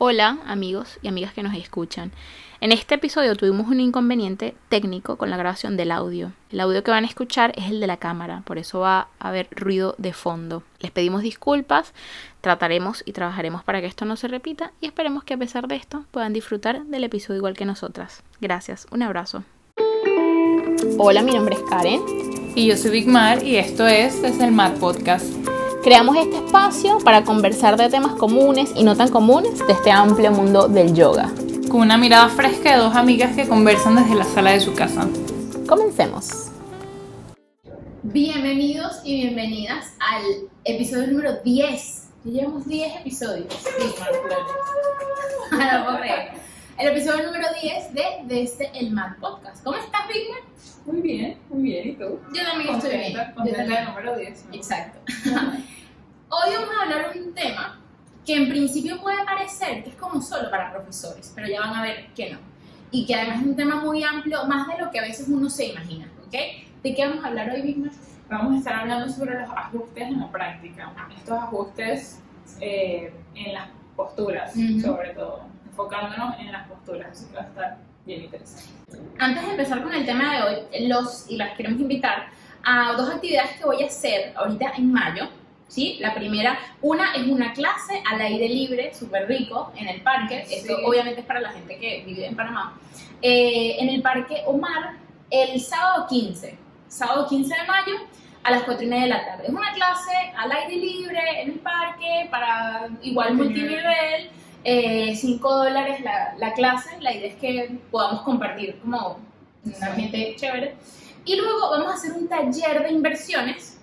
Hola amigos y amigas que nos escuchan. En este episodio tuvimos un inconveniente técnico con la grabación del audio. El audio que van a escuchar es el de la cámara, por eso va a haber ruido de fondo. Les pedimos disculpas, trataremos y trabajaremos para que esto no se repita y esperemos que a pesar de esto puedan disfrutar del episodio igual que nosotras. Gracias, un abrazo. Hola, mi nombre es Karen. Y yo soy Big Mar y esto es Desde el Mad Podcast. Creamos este espacio para conversar de temas comunes y no tan comunes de este amplio mundo del yoga. Con una mirada fresca de dos amigas que conversan desde la sala de su casa. Comencemos. Bienvenidos y bienvenidas al episodio número 10. Ya llevamos 10 episodios. Ah, no puedo creer. El episodio número 10 de Desde el Mad Podcast. ¿Cómo estás, Bigman? Muy bien, muy bien. ¿Y tú? Yo también estoy bien. Yo Contenta también. del número 10. ¿no? Exacto. Hoy vamos a hablar de un tema que en principio puede parecer que es como solo para profesores, pero ya van a ver que no. Y que además es un tema muy amplio, más de lo que a veces uno se imagina, ¿ok? ¿De qué vamos a hablar hoy, Bigman? Vamos a estar hablando sobre los ajustes en la práctica. Estos ajustes eh, en las posturas, Ujú. sobre todo. Enfocándonos en las posturas. Así que va a estar bien interesante. Antes de empezar con el tema de hoy, los y las queremos invitar a dos actividades que voy a hacer ahorita en mayo. ¿Sí? La primera, una es una clase al aire libre, súper rico, en el parque. Esto Sí. obviamente es para la gente que vive en Panamá. Eh, en el parque Omar, el sábado 15, sábado 15 de mayo a las 4 y media de la tarde. Es una clase al aire libre, en el parque, para igual multinivel. 5 dólares la, la clase. La idea es que podamos compartir como un ambiente chévere. Y luego vamos a hacer un taller de inversiones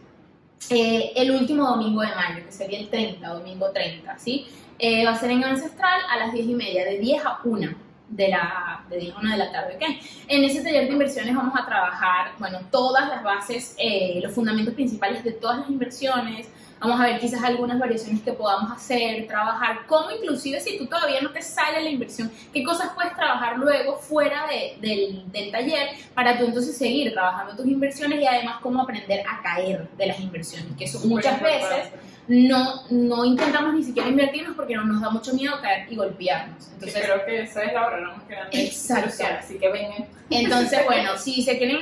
eh, el último domingo de mayo, que sería el 30, domingo 30, ¿sí? Eh, va a ser en Ancestral a las 10 y media, de 10 a 1 de la, de 10 a 1 de la tarde, ¿ok? En ese taller de inversiones vamos a trabajar, bueno, todas las bases, eh, los fundamentos principales de todas las inversiones, Vamos a ver quizás algunas variaciones que podamos hacer, trabajar, cómo inclusive si tú todavía no te sale la inversión, qué cosas puedes trabajar luego fuera de- del, del taller para tú entonces seguir trabajando tus inversiones y además cómo aprender a caer de las inversiones, que eso muchas veces no, no intentamos ni siquiera invertirnos porque nos da mucho miedo caer y golpearnos. Entonces, creo que esa es la barrera más grande. Exacto. social, Así que vengan. entonces, bueno, si se quieren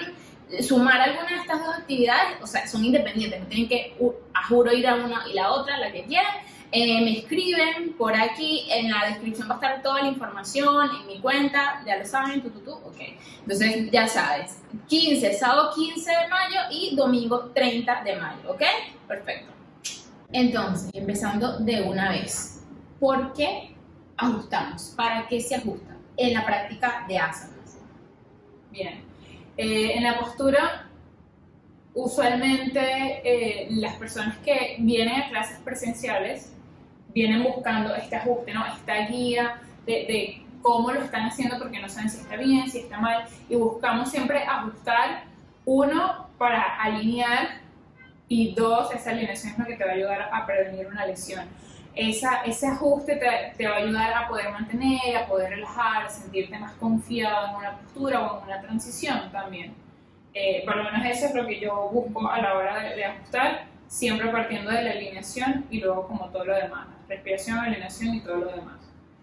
sumar alguna de estas dos actividades, o sea, son independientes, no tienen que, a juro, ir a una y la otra, la que quieran. Eh, me escriben por aquí, en la descripción va a estar toda la información, en mi cuenta, ya lo saben, tú, tú, tú, ok. Entonces, ya sabes, 15, sábado 15 de mayo y domingo 30 de mayo, ¿ok? Perfecto. Entonces, empezando de una vez, ¿por qué ajustamos? ¿Para qué se ajusta? En la práctica de asanas. Bien. Eh, en la postura, usualmente eh, las personas que vienen a clases presenciales vienen buscando este ajuste, ¿no? esta guía de, de cómo lo están haciendo porque no saben si está bien, si está mal, y buscamos siempre ajustar, uno, para alinear, y dos, esa alineación es lo que te va a ayudar a prevenir una lesión. Esa, ese ajuste te, te va a ayudar a poder mantener, a poder relajar, a sentirte más confiado en una postura o en una transición también. Eh, por lo menos eso es lo que yo busco a la hora de, de ajustar, siempre partiendo de la alineación y luego como todo lo demás, respiración, alineación y todo lo demás.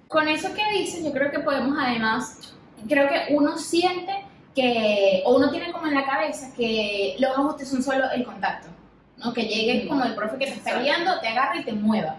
Con eso que dices, yo creo que podemos además, creo que uno siente que, o uno tiene como en la cabeza que los ajustes son solo el contacto, ¿no? Que llegue como el profe que te está guiando, te agarra y te mueva.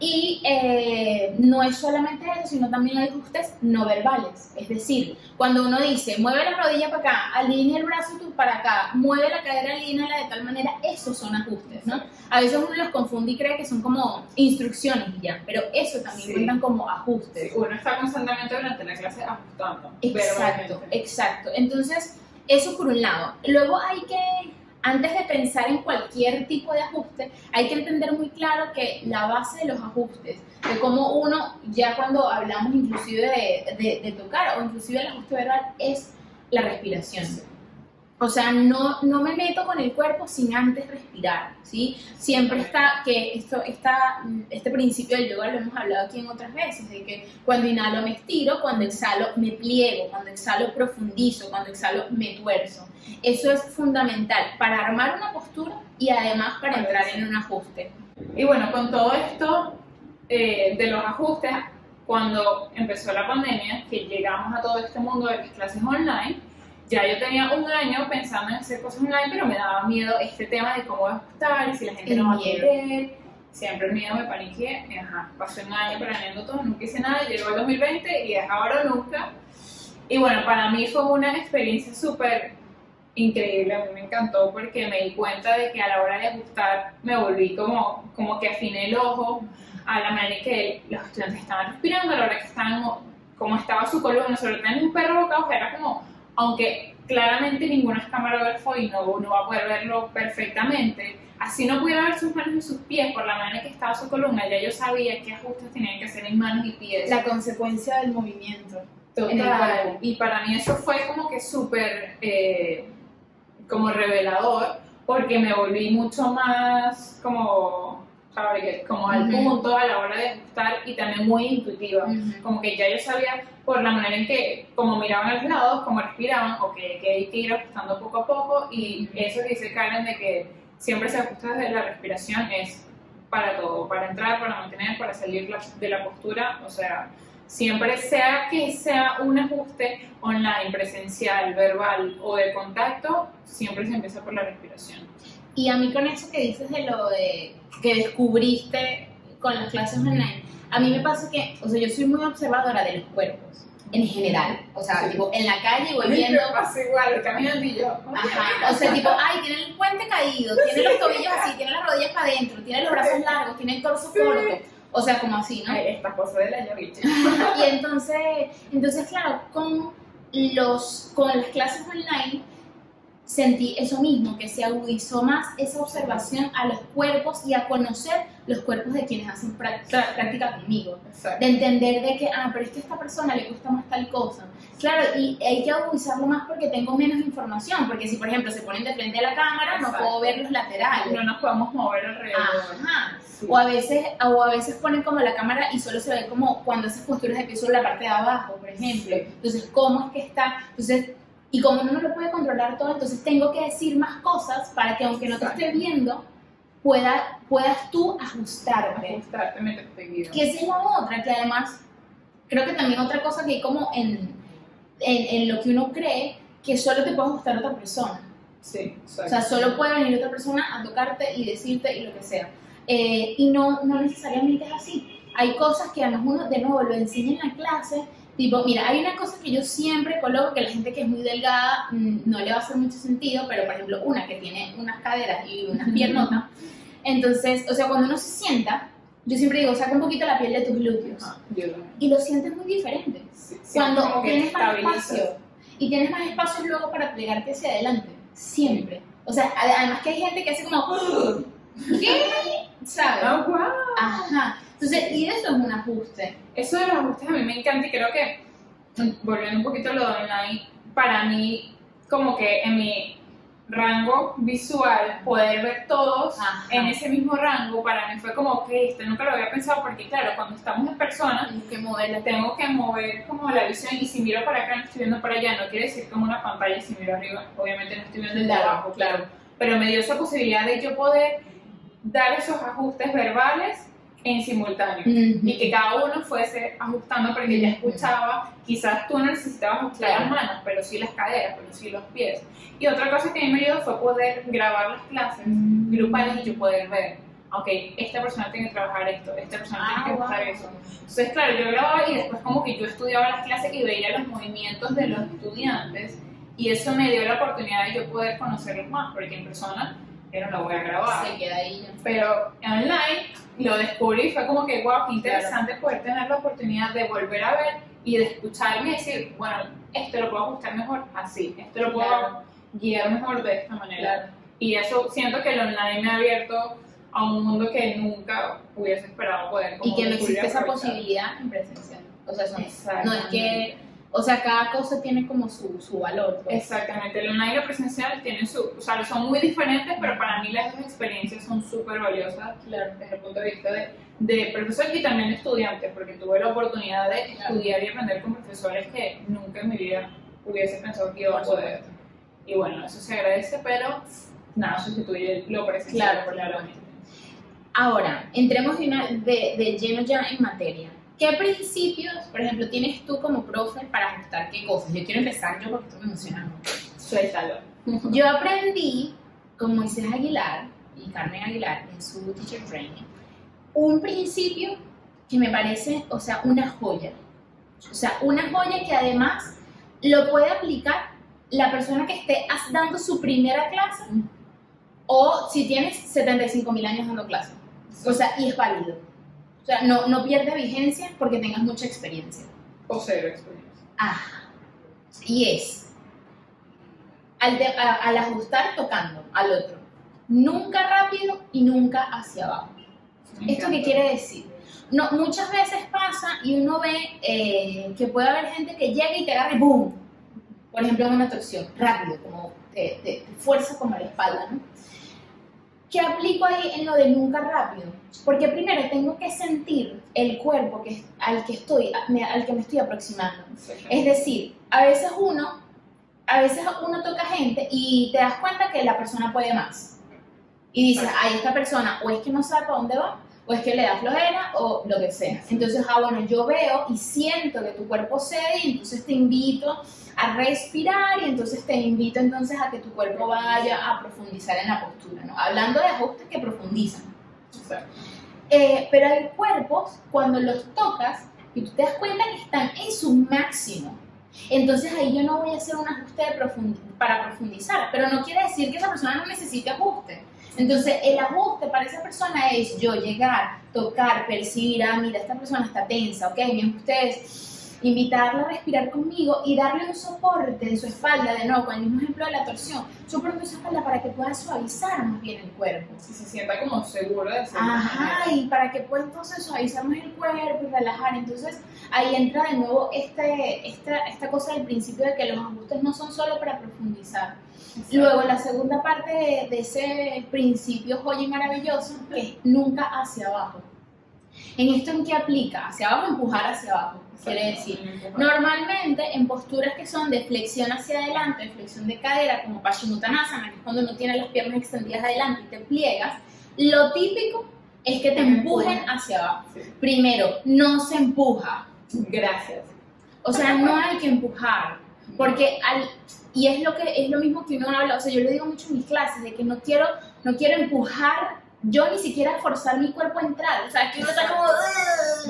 Y eh, no es solamente eso, sino también hay ajustes no verbales. Es decir, cuando uno dice, mueve la rodilla para acá, alinea el brazo tú para acá, mueve la cadera, alíneala de tal manera, esos son ajustes, ¿no? A veces uno los confunde y cree que son como instrucciones y ya, pero eso también Sí. cuentan como ajustes. Sí, uno está constantemente durante la clase ajustando. Exacto, exacto. Entonces, eso por un lado. Luego hay que, antes de pensar en cualquier tipo de ajuste, hay que entender muy claro que la base de los ajustes, de cómo uno, ya cuando hablamos inclusive de, tocar o inclusive el ajuste verbal, es la respiración. O sea, no, no me meto con el cuerpo sin antes respirar, ¿sí? Siempre está, que esto, está, este principio del yoga lo hemos hablado aquí en otras veces, de que cuando inhalo me estiro, cuando exhalo me pliego, cuando exhalo profundizo, cuando exhalo me tuerzo. Eso es fundamental para armar una postura y además para entrar en un ajuste. Y bueno, con todo esto eh, de los ajustes, cuando empezó la pandemia, que llegamos a todo este mundo de las clases online, ya yo tenía un año pensando en hacer cosas online, pero me daba miedo este tema de cómo va a estar si la gente El no va a miedo. querer. Siempre el miedo me paniqué. Ajá, pasó un año planeando todo, nunca hice nada, llegó el 2020 y es ahora o nunca. Y bueno, para mí fue una experiencia súper increíble, a mí me encantó porque me di cuenta de que a la hora de ajustar me volví como, como que afiné el ojo a la manera en que los estudiantes estaban respirando, a la hora que estaban, como estaba su columna, sobre todo en un perro boca era como, aunque claramente ninguno es camarógrafo y no, no va a poder verlo perfectamente, así no pudiera ver sus manos y sus pies por la manera en que estaba su columna, ya yo sabía qué ajustes tenían que hacer en manos y pies. La consecuencia del movimiento. Total. Y para mí eso fue como que súper eh, como revelador porque me volví mucho más como, como al Ujú. punto a la hora de ajustar y también muy intuitiva. Ujú. Como que ya yo sabía por la manera en que, como miraban a los lados, como respiraban, o que, que hay que ir ajustando poco a poco. Y Ujú. eso que dice Karen de que siempre se ajusta desde la respiración es para todo, para entrar, para mantener, para salir la- de la postura, o sea, siempre sea que sea un ajuste online, presencial, verbal o de contacto, siempre se empieza por la respiración. Y a mí con eso que dices de lo de que descubriste con las clases online, a mí me pasa que, o sea, yo soy muy observadora de los cuerpos, en general. O sea, Sí. tipo, en la calle voy Me viendo... pasa igual, caminando y yo. Ajá, o sea, tipo, ay, tiene el puente caído, tiene los tobillos así, tiene las rodillas para adentro, tiene los brazos largos, tiene el torso Sí. corto. O sea, como así, ¿no? Esta cosa de la llaviche. Y entonces, entonces claro, con, los, con las clases online sentí eso mismo, que se agudizó más esa observación a los cuerpos y a conocer los cuerpos de quienes hacen práctica, práctica conmigo. Exacto. De entender de que, ah, pero es que a esta persona le gusta más tal cosa. Claro, y hay que agudizarlo más porque tengo menos información, porque si por ejemplo se ponen de frente a la cámara, no Exacto. puedo ver los laterales. No nos podemos mover alrededor. Ajá. Sí. O a veces, o a veces ponen como la cámara y solo se ve como cuando haces posturas de pie sobre la parte de abajo, por ejemplo. Entonces, ¿cómo es que está? Entonces, y como uno no lo puede controlar todo, entonces tengo que decir más cosas para que aunque no te esté viendo, pueda, puedas tú ajustarte. Ajustarte, meterte guido. Que esa es la otra, que además, creo que también otra cosa que hay como en, en, en lo que uno cree, que solo te puede ajustar otra persona. Sí, O exacto. sea, solo puede venir otra persona a tocarte y decirte y lo que sea. Eh, y no, no necesariamente es así. Hay cosas que además uno de nuevo lo enseña en la clase. Tipo, mira, hay una cosa que yo siempre coloco que la gente que es muy delgada mm, no le va a hacer mucho sentido, pero por ejemplo, una que tiene unas caderas y unas piernotas. Entonces, o sea, cuando uno se sienta, yo siempre digo, saca un poquito la piel de tus glúteos. También. Y lo sientes muy diferente Sí, sí, cuando tienes más espacio y tienes más espacio luego para plegarte hacia adelante, siempre. O sea, ade- además que hay gente que hace como, ¿qué? ¿Sabes? Ah, wow. Ajá. Entonces, y eso es un ajuste. Eso de los ajustes a mí me encanta y creo que, volviendo un poquito a lo de online, para mí, como que en mi rango visual, poder ver todos Ajá. en ese mismo rango, para mí fue como que esto nunca lo había pensado, porque claro, cuando estamos en persona, Tengo que moverla. tengo que mover como la visión y si miro para acá no estoy viendo para allá, no quiere decir como una pantalla, si miro arriba, obviamente no estoy viendo el de abajo, claro, pero me dio esa posibilidad de yo poder dar esos ajustes verbales en simultáneo Ujú. y que cada uno fuese ajustando porque ya escuchaba, quizás tú no necesitabas ajustar Claro. las manos, pero sí las caderas, pero sí los pies. Y otra cosa que a mí me ayudó fue poder grabar las clases grupales y yo poder ver, ok, esta persona tiene que trabajar esto, esta persona Ah, tiene que ajustar wow. eso. Entonces, claro, yo grababa y después como que yo estudiaba las clases y veía los movimientos de los estudiantes y eso me dio la oportunidad de yo poder conocerlos más, porque en persona yo no lo voy a grabar Se queda ahí. ya. pero online lo descubrí y fue como que, wow, qué interesante poder tener la oportunidad de volver a ver y de escucharme y decir, bueno, esto lo puedo ajustar mejor así, esto lo puedo Claro. guiar mejor de esta manera. Claro. Y eso siento que el online me ha abierto a un mundo que nunca hubiese esperado poder. como Y que no existe esa posibilidad en presencial. O sea, son- no es que, o sea, cada cosa tiene como su, su valor. pues. Exactamente, el online y el presencial tienen su, o sea, son muy diferentes, pero para mí las dos experiencias son súper valiosas Claro. desde el punto de vista de, de profesor y también de estudiante, porque tuve la oportunidad de Claro. estudiar y aprender con profesores que nunca en mi vida hubiese pensado que iba a Por poder. Y bueno, eso se agradece, pero nada, sustituye lo presencial. Claro, claramente. Ahora, entremos de, de, de lleno ya en materia. ¿Qué principios, por ejemplo, tienes tú como profe para ajustar qué cosas? Yo quiero empezar yo porque esto me emociona mucho. Suéltalo. Yo aprendí con Moisés Aguilar y Carmen Aguilar en su teacher training un principio que me parece, o sea, una joya. O sea, una joya que además lo puede aplicar la persona que esté dando su primera clase o si tienes 75 mil años dando clase. O sea, y es válido. O sea, no, no pierde vigencia porque tengas mucha experiencia. O cero experiencia. Ajá. Y es, al, de- a- al ajustar tocando al otro, nunca rápido y nunca hacia abajo. Me ¿Esto qué quiere decir? No, muchas veces pasa y uno ve eh, que puede haber gente que llega y te agarra y ¡boom! Por ejemplo, en una torsión, rápido, como te, te- te fuerza como la espalda, ¿no? ¿Qué aplico ahí en lo de nunca rápido? Porque primero tengo que sentir el cuerpo que, al, que estoy, al que me estoy aproximando. Sí. Es decir, a veces uno, a veces uno toca gente y te das cuenta que la persona puede más. Y dices, ay, esta persona o es que no sabe para dónde va, o es que le da flojera, o lo que sea. Entonces, ah, bueno, yo veo y siento que tu cuerpo cede y entonces te invito a respirar y entonces te invito entonces a que tu cuerpo vaya a profundizar en la postura, ¿no? Hablando de ajustes que profundizan. Eh, pero hay cuerpos, cuando los tocas y tú te das cuenta que están en su máximo, entonces ahí yo no voy a hacer un ajuste de profundi- para profundizar, pero no quiere decir que esa persona no necesite ajuste. Entonces el ajuste para esa persona es yo llegar, tocar, percibir, ah, mira, esta persona está tensa, ok, mi ajuste es invitarla a respirar conmigo y darle un soporte en su espalda, de nuevo, con el mismo ejemplo de la torsión, soporte en su espalda para que pueda suavizar más bien el cuerpo. Si se sienta como seguro de hacerlo. Ajá, y para que pueda entonces suavizar más el cuerpo y relajar. Entonces ahí entra de nuevo este, esta, esta cosa del principio de que los ajustes no son solo para profundizar. Luego la segunda parte de, de ese principio joya y maravilloso que es nunca hacia abajo. ¿En esto en qué aplica? Hacia abajo, empujar hacia abajo. Quiere decir, Normalmente en posturas que son de flexión hacia adelante, de flexión de cadera, como Paschimottanasana, que es cuando uno tiene las piernas extendidas adelante y te pliegas, lo típico es que te empujen hacia abajo. Sí. Primero, no se empuja. Gracias. O sea, no hay que empujar. Porque al, y es lo que es lo mismo que uno habla, o sea, yo le digo mucho en mis clases de que no quiero no quiero empujar yo ni siquiera forzar mi cuerpo a entrar, o sea, que uno está como.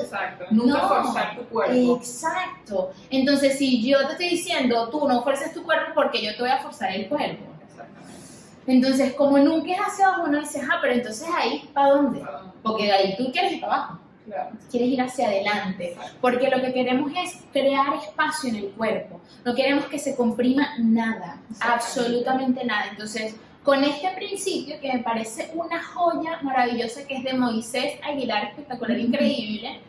Exacto. Nunca No. forzar tu cuerpo. Exacto. Entonces, si yo te estoy diciendo, tú no fuerces tu cuerpo porque yo te voy a forzar el cuerpo. Exactamente. Entonces, como nunca es hacia abajo, uno dice, ah, pero entonces ahí, ¿para dónde? Ah, Porque de ahí tú quieres ir para abajo, Claro. quieres ir hacia adelante. Porque lo que queremos es crear espacio en el cuerpo. No queremos que se comprima nada, absolutamente nada. Entonces, con este principio, que me parece una joya maravillosa, que es de Moisés Aguilar, espectacular, increíble,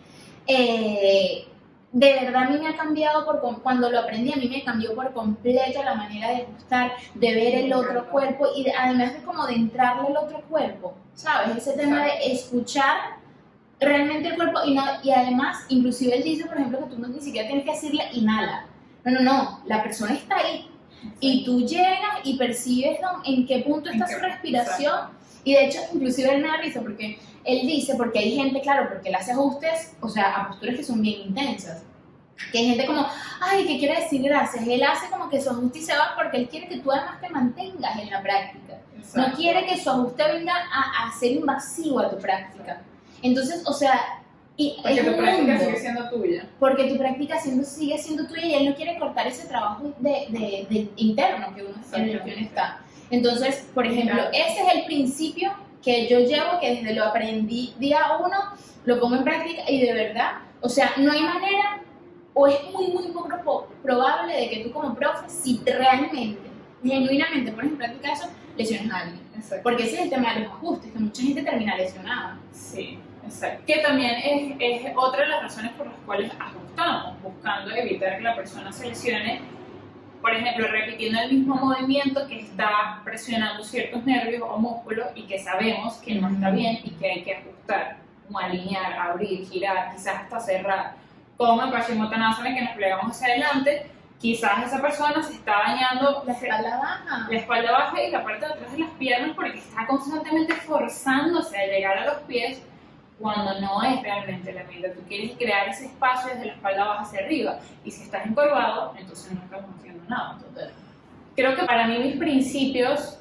eh, de verdad a mí me ha cambiado, por, cuando lo aprendí, a mí me cambió por completo la manera de ajustar, de ver el otro cuerpo y de- además de como de entrarle al otro cuerpo, ¿sabes? Ese tema de escuchar realmente el cuerpo y, no, y además, inclusive él dice, por ejemplo, que tú no, ni siquiera tienes que decirle inhala. No, no, no, la persona está ahí y tú llegas y percibes en qué punto está su respiración y de hecho, inclusive él me da risa porque él dice, porque hay gente, claro, porque él hace ajustes, o sea, a posturas que son bien intensas. Que hay gente como, ay, ¿qué quiere decir gracias? Él hace como que su ajuste se va porque él quiere que tú además te mantengas en la práctica. No Exacto. quiere que su ajuste venga a, a ser invasivo a tu práctica. Entonces, o sea, y Porque tu práctica sigue siendo tuya. porque tu práctica siendo, sigue siendo tuya y él no quiere cortar ese trabajo de, de- de interno que uno, en el que uno está. Entonces, por ejemplo, Claro. ese es el principio que yo llevo, que desde lo aprendí día uno, lo pongo en práctica y de verdad, o sea, no hay manera, o es muy, muy poco pro- probable de que tú como profe, si realmente, genuinamente pones en práctica eso, lesiones a alguien. Exacto. Porque ese es el tema de los ajustes, que mucha gente termina lesionada. Sí, exacto. Que también es, es otra de las razones por las cuales ajustamos, buscando evitar que la persona se lesione. Por ejemplo, repitiendo el mismo movimiento que está presionando ciertos nervios o músculos y que sabemos que no está bien y que hay que ajustar, como alinear, abrir, girar, quizás hasta cerrar. Como en Paschimottanasana que nos plegamos hacia adelante, quizás esa persona se está dañando La espalda baja. la espalda baja y la parte de atrás de las piernas porque está constantemente forzándose a llegar a los pies cuando no es realmente la meta. Tú quieres crear ese espacio desde la espalda baja hacia arriba. Y si estás encorvado, entonces no estamos haciendo nada. Creo que para mí mis principios,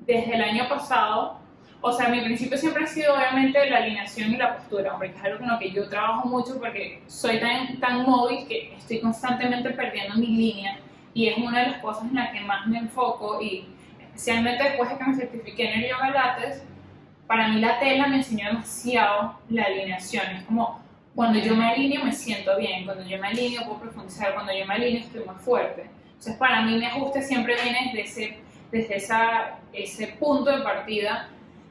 desde el año pasado, o sea, mi principio siempre ha sido obviamente la alineación y la postura, porque es algo con lo que yo trabajo mucho porque soy tan, tan móvil que estoy constantemente perdiendo mi línea y es una de las cosas en las que más me enfoco y especialmente después de que me certifiqué en el yoga lattes, para mí la tela me enseñó demasiado la alineación. Es como cuando yo me alineo me siento bien, cuando yo me alineo puedo profundizar, cuando yo me alineo estoy más fuerte. Entonces para mí mi ajuste siempre viene desde ese, desde esa, ese punto de partida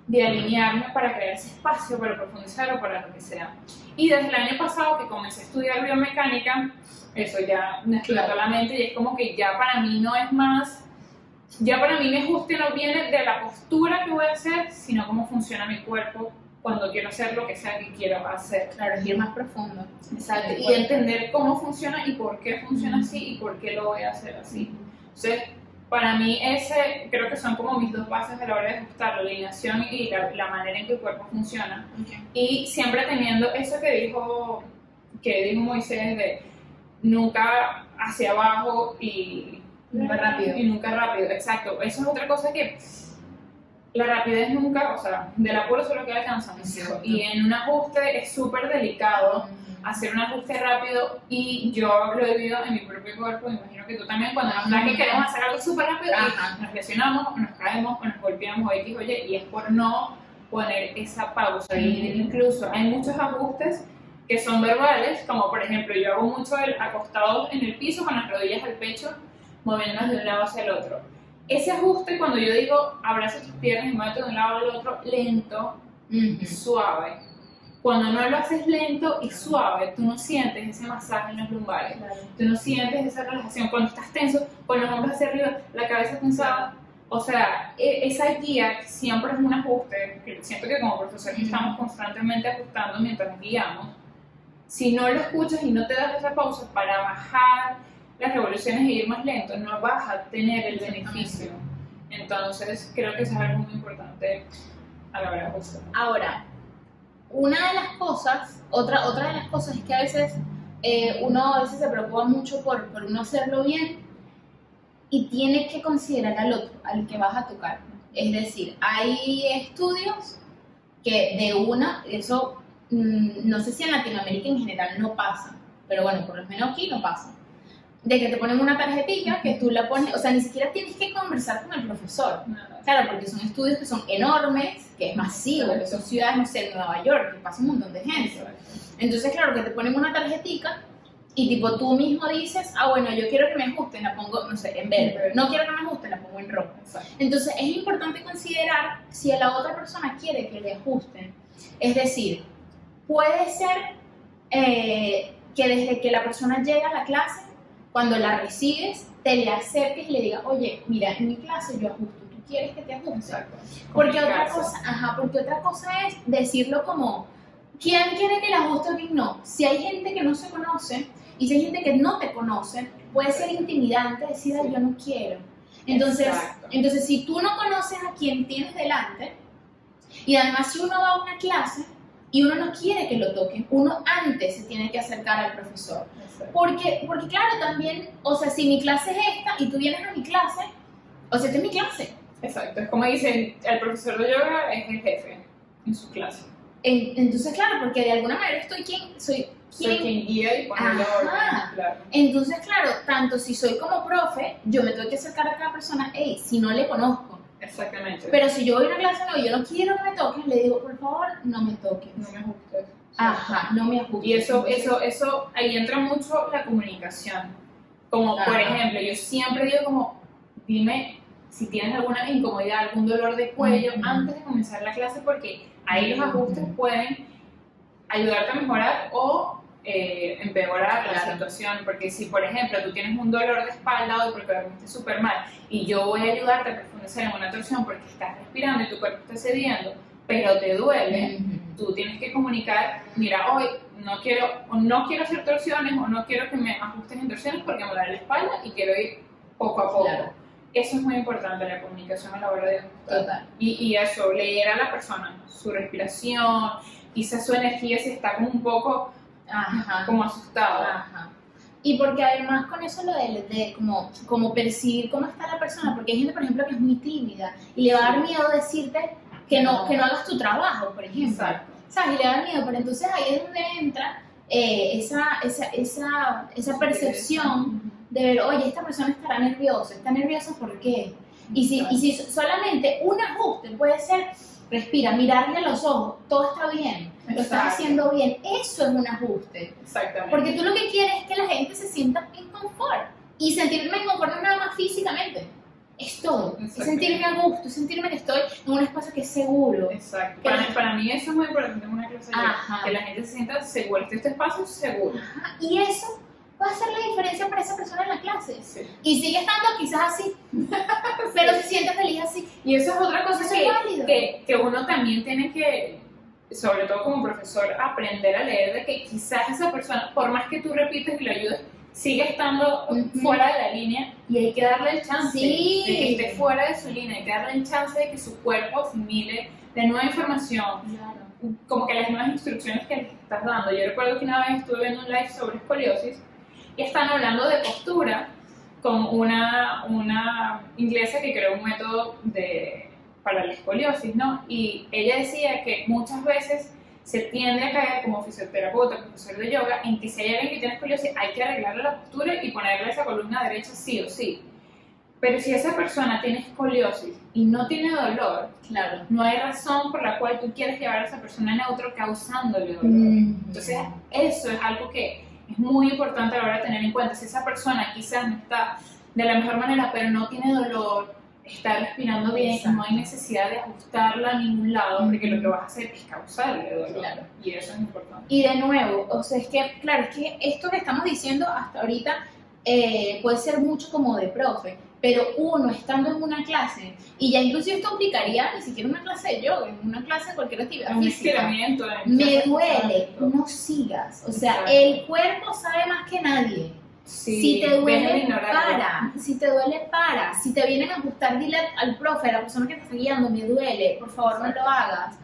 de alinearme para crear ese espacio, para profundizar o para lo que sea. Y desde el año pasado que comencé a estudiar biomecánica, eso ya me explotó la mente y es como que ya para mí no es más ya para mí mi ajuste no viene de la postura que voy a hacer, sino cómo funciona mi cuerpo cuando quiero hacer lo que sea que quiero hacer. Claro, es ir más profundo. Exacto, y entender cómo funciona y por qué funciona así y por qué lo voy a hacer así. Entonces, para mí ese creo que son como mis dos bases a la hora de ajustar la alineación y la, manera en que el cuerpo funciona. Y siempre teniendo eso que dijo, que dijo Moisés de nunca hacia abajo y Nunca rápido. Y nunca rápido, exacto. Eso es otra cosa que la rapidez nunca, o sea, del apuro solo queda cansancio. Y en un ajuste es súper delicado hacer un ajuste rápido y yo lo he vivido en mi propio cuerpo, imagino que tú también, cuando nos da que queremos hacer algo súper rápido y nos lesionamos o nos caemos o nos golpeamos o X, oye, y es por no poner esa pausa. Y incluso hay muchos ajustes que son verbales, como por ejemplo yo hago mucho el acostado en el piso con las rodillas al pecho moviéndonos de un lado hacia el otro. Ese ajuste, cuando yo digo abraza tus piernas y muévete de un lado al otro, lento y suave. Cuando no lo haces lento y suave, tú no sientes ese masaje en los lumbares, tú no sientes esa relajación. Cuando estás tenso, con los hombros hacia arriba, la cabeza tensada, o sea, e, esa guía siempre es un ajuste, que siento que como profesores estamos constantemente ajustando mientras guiamos. Si no lo escuchas y no te das esa pausa para bajar las revoluciones y ir más lento, no vas a tener el beneficio. Entonces, creo que eso es algo muy importante a la hora de Ahora, una de las cosas, otra, otra de las cosas es que a veces eh, uno a veces se preocupa mucho por, por uno hacerlo bien y tiene que considerar al otro, al que vas a tocar. Es decir, hay estudios que de una, eso mm, no sé si en Latinoamérica en general no pasa, pero bueno, por lo menos aquí no pasa de que te ponen una tarjetita que tú la pones, o sea, ni siquiera tienes que conversar con el profesor. Claro, porque son estudios que son enormes, que es masivo, que son ciudades, no sé, Nueva York, que pasa un montón de gente. Entonces, claro, que te ponen una tarjetita y tipo tú mismo dices, ah, bueno, yo quiero que me ajusten, la pongo, no sé, en verde. No quiero que me ajusten, la pongo en rojo. Entonces, es importante considerar si a la otra persona quiere que le ajusten. Es decir, puede ser eh, que desde que la persona llega a la clase cuando la recibes, te le acerques y le digas, oye, mira, en mi clase yo ajusto, ¿tú quieres que te ajuste? Porque otra, cosa, ajá, porque otra cosa es decirlo como, ¿quién quiere que le ajuste o quién no? Si hay gente que no se conoce y si hay gente que no te conoce, puede ser intimidante decir, yo no quiero. Entonces, entonces, si tú no conoces a quien tienes delante, y además si uno va a una clase, y uno no quiere que lo toquen, uno antes se tiene que acercar al profesor. Porque, porque claro, también, o sea, si mi clase es esta y tú vienes a mi clase, o sea, esta es mi clase. Exacto, es como dicen, el profesor de yoga es el jefe en su clase. entonces, claro, porque de alguna manera estoy quien, soy quien, quien guía y pone la orden, claro. Entonces, claro, tanto si soy como profe, yo me tengo que acercar a cada persona, hey, si no le conozco, Exactamente. Pero si yo voy a una clase no, yo no quiero que me toques, le digo, por favor, no me toques. No me ajustes. Ajá, no me ajustes. Y eso, eso, eso, ahí entra mucho la comunicación. Como, por ejemplo, yo siempre digo como, dime si tienes alguna incomodidad, algún dolor de cuello antes de comenzar la clase, porque ahí los ajustes pueden ayudarte a mejorar o eh, empeorar la situación, porque si por ejemplo tú tienes un dolor de espalda o porque dormiste súper mal y yo voy a ayudarte a profundizar en una torsión porque estás respirando y tu cuerpo está cediendo, pero te duele, tú tienes que comunicar, mira, hoy no quiero, o no quiero hacer torsiones o no quiero que me ajustes en torsiones porque me duele la espalda y quiero ir poco a poco. Eso es muy importante, la comunicación a la hora de ajustar. Y, y eso, leer a la persona, su respiración, quizás su energía sí está como un poco Ajá. como asustada. Ajá. Y porque además con eso lo de, de como, como percibir cómo está la persona, porque hay gente, por ejemplo, que es muy tímida y le va a dar miedo decirte que no, que no hagas tu trabajo, por ejemplo. Exacto. ¿Sabes? Y le da miedo, pero entonces ahí es donde entra eh, esa, esa, esa, esa percepción de ver, oye, esta persona estará nerviosa, está nerviosa ¿por qué? Y si, y si solamente un ajuste puede ser, respira, mirarle a los ojos, todo está bien, lo estás Exacto. haciendo bien, eso es un ajuste. Exactamente. Porque tú lo que quieres es que la gente se sienta en confort. Y sentirme en confort no es nada más físicamente, es todo. Es sentirme a gusto, es sentirme que estoy en un espacio que es seguro. Exacto. Para, la- para mí eso es muy importante en una clase que la gente se sienta segura, que este espacio es seguro. Ajá, Y eso va a hacer la diferencia para esa persona en la clase. Sí. Y sigue estando quizás así, pero se siente feliz así. Y eso es otra cosa Eso es que, que, que uno también tiene que, sobre todo como profesor, aprender a leer de que quizás esa persona, por más que tú repites y lo ayudes, sigue estando Ujú. fuera de la línea y hay que darle el chance Sí. de que esté fuera de su línea, hay que darle el chance de que su cuerpo asimile de nueva información, como que las nuevas instrucciones que les estás dando. Yo recuerdo que una vez estuve viendo un live sobre escoliosis están hablando de postura con una, una inglesa que creó un método de, para la escoliosis, ¿no? Y ella decía que muchas veces se tiende a caer como fisioterapeuta, profesor de yoga, en que si hay alguien que tiene escoliosis hay que arreglarle la postura y ponerle esa columna derecha sí o sí. Pero si esa persona tiene escoliosis y no tiene dolor, Claro. no hay razón por la cual tú quieres llevar a esa persona a neutro causándole dolor. Mm. Entonces, eso es algo que es muy importante a la hora de tener en cuenta. Si esa persona quizás no está de la mejor manera, pero no tiene dolor, está respirando bien, Exacto. no hay necesidad de ajustarla a ningún lado, porque lo que vas a hacer es causarle dolor. Claro. Y eso es importante. Y de nuevo, o sea, es que, claro, es que esto que estamos diciendo hasta ahorita eh, puede ser mucho como de profe, pero uno estando en una clase, y ya inclusive esto aplicaría ni siquiera una clase de yoga, en una clase de cualquier actividad Un física. Me duele, no sigas. O sea, Exacto. el cuerpo sabe más que nadie. Sí, si te duele, para. Si te duele, para. Si te vienen a ajustar, dile al profe, a la persona que te está guiando, me duele, por favor no lo hagas.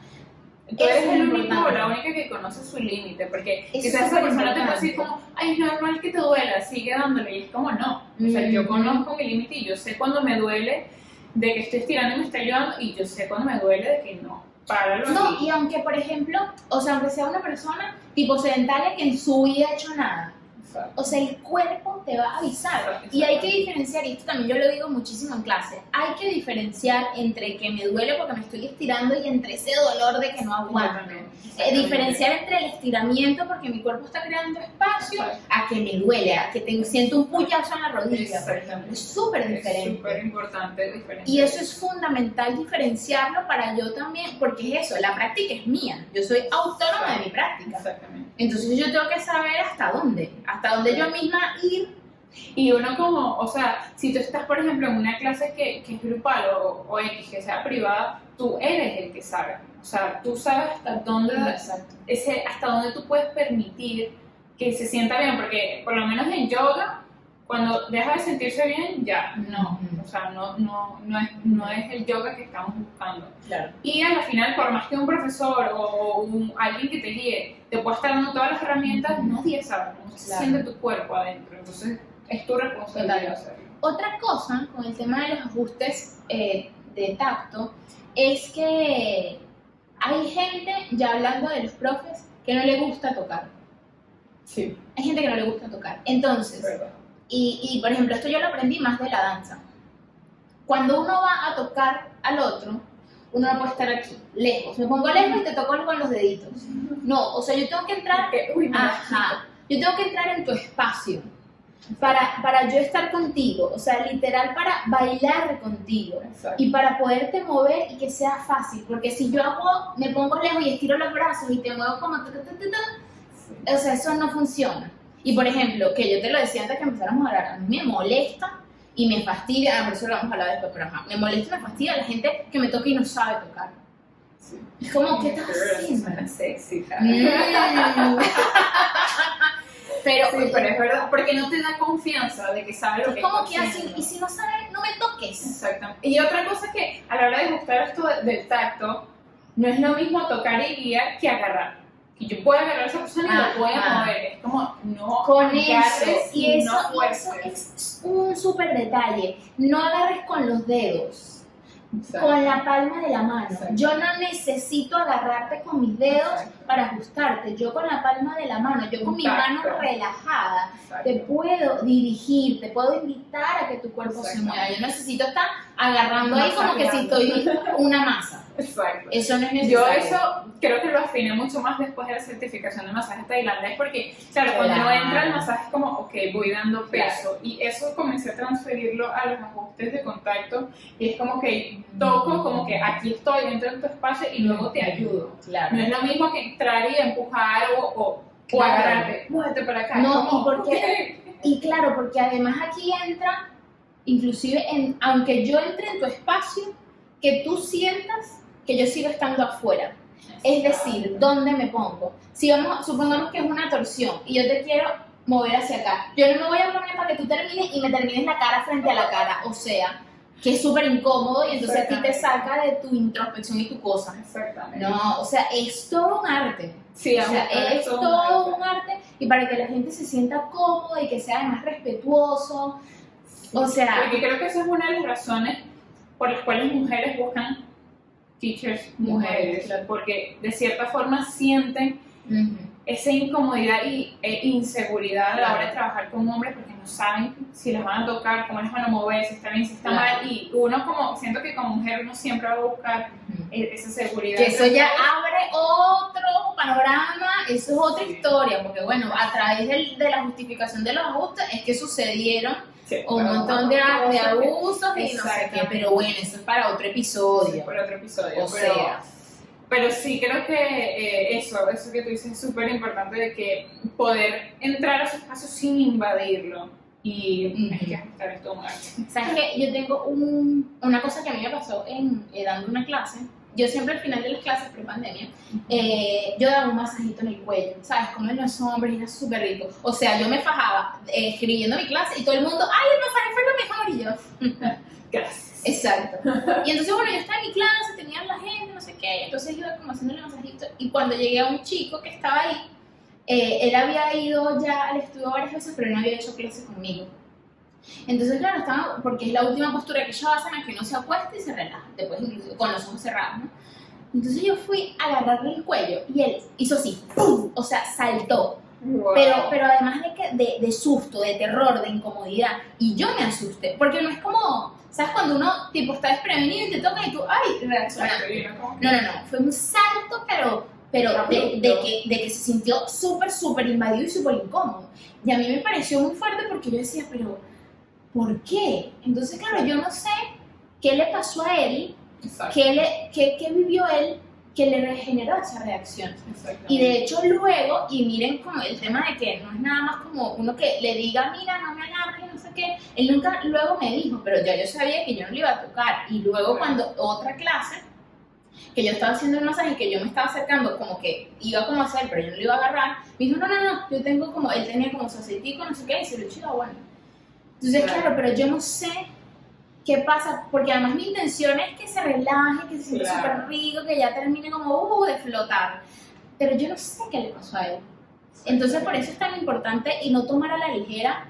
Tú eres el único o importante. la única que conoce su límite, porque quizás esa persona te puede superimportante. decir como, ay, es normal que te duela, sigue dándole, y es como no. O sea, yo Mm. conozco mi límite y yo sé cuando me duele de que estoy estirando y me está ayudando, y yo sé cuando me duele de que no. Páralo No, aquí. y aunque, por ejemplo, o sea, aunque sea una persona tipo sedentaria que en su vida ha hecho nada, Exacto. o sea, el cuerpo te va a avisar. Exacto. Y hay que diferenciar, y esto también yo lo digo muchísimo en clase, hay que diferenciar entre que me duele porque me estoy estirando y entre ese dolor de que no aguanto. Eh, diferenciar entre el estiramiento porque mi cuerpo está creando espacio Exacto. a que me duele, a que te, siento un puyazo en la rodilla. Exactamente. Es súper Es diferente. súper importante diferenciar. Y eso es fundamental diferenciarlo para yo también, porque es eso, la práctica es mía, yo soy autónoma de mi práctica. Exactamente. Entonces yo tengo que saber hasta dónde, hasta dónde yo misma ir. Y uno como, o sea, si tú estás, por ejemplo, en una clase que, que es grupal o, o X, que sea privada, tú eres el que sabe. O sea, tú sabes hasta dónde, Exacto. ese, hasta dónde tú puedes permitir que se sienta bien, porque por lo menos en yoga, cuando deja de sentirse bien, ya, no. O sea, no, no, no, es, no es el yoga que estamos buscando. Claro. Y a la final, por más que un profesor o un, alguien que te guíe te pueda estar dando todas las herramientas, nadie sabe cómo se Claro. siente tu cuerpo adentro. Entonces, es tu responsabilidad hacerlo. Otra cosa con el tema de los ajustes eh, de tacto es que hay gente, ya hablando de los profes, que no le gusta tocar. Sí, Hay gente que no le gusta tocar. Entonces. Y, y, por ejemplo, esto yo lo aprendí más de la danza. Cuando uno va a tocar al otro, uno no puede estar aquí, lejos. Me pongo lejos y te toco con los deditos. No, o sea, yo tengo que entrar, uy, ajá, yo tengo que entrar en tu espacio para, para yo estar contigo, o sea, literal para bailar contigo Exacto. y para poderte mover y que sea fácil, porque si yo hago, me pongo lejos y estiro los brazos y te muevo como, ta, ta, ta, ta, o sea, eso no funciona. Y por ejemplo, que yo te lo decía antes que empezáramos a hablar, a mí me molesta y me fastidia, ah, por eso lo vamos a hablar después, pero ajá, me molesta y me fastidia la gente que me toca y no sabe tocar. Sí. Es como, ¿qué estás haciendo? suena sexy. Mm. pero, Sí, pero es verdad, porque no te da confianza de que sabe lo es que como que así, y si no sabes, no me toques. Exactamente. Y otra cosa que a la hora de gustar esto de- del tacto, no es lo mismo tocar y guiar que agarrar. Y yo puedo agarrar a esa persona y lo voy a mover. Es como, no con eso, y eso, no y eso es un súper detalle. No agarres con los dedos, Exacto. con la palma de la mano. Exacto. Yo no necesito agarrarte con mis dedos Exacto. para ajustarte. Yo con la palma de la mano, yo con mi mano relajada, te puedo dirigir, te puedo invitar a que tu cuerpo se mueva. Yo necesito estar agarrando ahí como que si estoy una masa. Exacto. Eso no es Yo necesario. eso creo que lo afiné mucho más después de la certificación de masaje tailandés porque, claro, cuando Claro. entra al masaje es como, ok, voy dando peso y eso comencé a transferirlo a los ajustes de contacto y es como que toco, como que aquí estoy dentro de tu espacio y luego te ayudo. Claro. No es lo mismo que entrar y empujar o, o, o Claro. agarrarte, muévete para acá. No, como, y porque- ok. Y claro, porque además aquí entra, inclusive, en, aunque yo entre en tu espacio, que tú sientas que yo sigo estando afuera. Es decir, ¿dónde me pongo? Si vamos, supongamos que es una torsión y yo te quiero mover hacia acá, yo no me voy a poner para que tú termines y me termines la cara frente a la cara. O sea, que es súper incómodo y entonces a ti te saca de tu introspección y tu cosa. Exactamente. No, o sea, es todo un arte. Sí, O sea, es todo un arte y para que la gente se sienta cómoda y que sea además respetuoso. O sea, Porque creo que esa es una de las razones por las cuales mujeres buscan teachers mujeres, porque de cierta forma sienten esa incomodidad y e inseguridad a la hora de trabajar con hombres porque no saben si las van a tocar, cómo las van a mover, si está bien, si está Claro. mal y uno como, siento que como mujer uno siempre va a buscar e- esa seguridad. que eso ya abre otro panorama, eso es otra Sí. historia, porque bueno, a través del- de la justificación de los ajustes es que sucedieron Sí, un montón de, de abusos y no sé qué, pero bueno, eso es para otro episodio. por otro episodio. O pero, sea. pero sí creo que eh, eso, eso que tú dices es súper importante de que poder entrar a su espacio sin invadirlo. Y Ujú. es que ajustar esto. ¿Sabes qué? Yo tengo un- una cosa que a mí me pasó en, eh, dando una clase. Yo siempre al final de las clases pre-pandemia, eh, yo daba un masajito en el cuello, ¿sabes? Como en los hombres, y era súper rico. O sea, yo me fajaba eh, escribiendo mi clase y todo el mundo, ¡ay, el masaje fue lo mejor! Y yo, Gracias. exacto. Y entonces, bueno, yo estaba en mi clase, tenía la gente, no sé qué, entonces iba como haciéndole masajito. Y cuando llegué a un chico que estaba ahí, eh, él había ido ya al estudio varias veces, pero no había hecho clase conmigo. Entonces, claro, estaba, porque es la última postura que ellos hacen, es que uno se acuesta y se relaja, después incluso con los ojos cerrados, ¿no? Entonces yo fui a agarrarle el cuello y él hizo así, ¡pum! O sea, saltó. Wow. Pero, pero además de, que, de, de susto, de terror, de incomodidad. Y yo me asusté, porque no es como, ¿sabes? Cuando uno tipo está desprevenido y te toca y tú, ¡ay! que- No, no, no, fue un salto, pero, pero de, de que, de que se sintió súper, súper invadido y súper incómodo. Y a mí me pareció muy fuerte porque yo decía, pero, ¿por qué? Entonces, claro, yo no sé qué le pasó a él, qué, le, qué, qué vivió él que le generó esa reacción. Y de hecho luego, y miren como el tema de que no es nada más como uno que le diga, mira, no me agarres, no sé qué, él nunca luego me dijo, pero ya yo sabía que yo no le iba a tocar. Y luego cuando otra clase, que yo estaba haciendo el masaje y que yo me estaba acercando, como que iba como a hacer, pero yo no le iba a agarrar, me dijo, no, no, no, yo tengo como, él tenía como su aceitico, no sé qué, y se lo echó, bueno. Entonces, Claro. claro, pero yo no sé qué pasa, porque además mi intención es que se relaje, que se sienta Claro. súper rico, que ya termine como, uh, de flotar. Pero yo no sé qué le pasó a él. Entonces, por eso es tan importante y no tomar a la ligera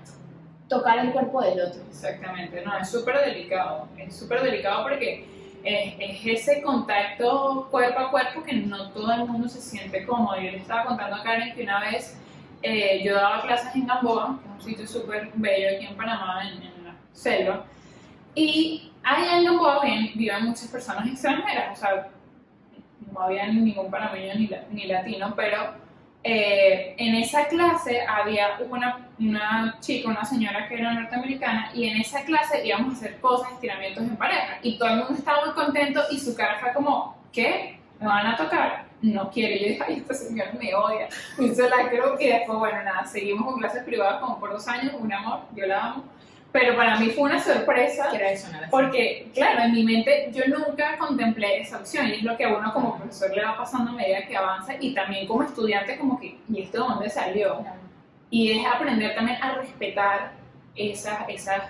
tocar el cuerpo del otro. Exactamente, no, es súper delicado, es súper delicado porque es, es ese contacto cuerpo a cuerpo que no todo el mundo se siente cómodo. Yo le estaba contando a Karen que una vez eh, yo daba clases en Gamboa, que es un sitio súper bello aquí en Panamá, en, en la selva, y allá en Gamboa viven muchas personas extranjeras, o sea, no había ningún panameño ni, ni latino, pero eh, en esa clase había una, una chica, una señora que era norteamericana, y en esa clase íbamos a hacer cosas, estiramientos en pareja, y todo el mundo estaba muy contento, y su cara fue como, ¿qué? ¿Me van a tocar? No quiere. Yo dije, ay, esta señora me odia. Me hizo la cruz, y después, bueno, nada, seguimos con clases privadas como por dos años, un amor, yo la amo. Pero para mí fue una sorpresa. Porque, claro, en mi mente yo nunca contemplé esa opción y es lo que a uno como profesor le va pasando a medida que avanza y también como estudiante como que, ¿y esto de dónde salió? Y es aprender también a respetar esas, esas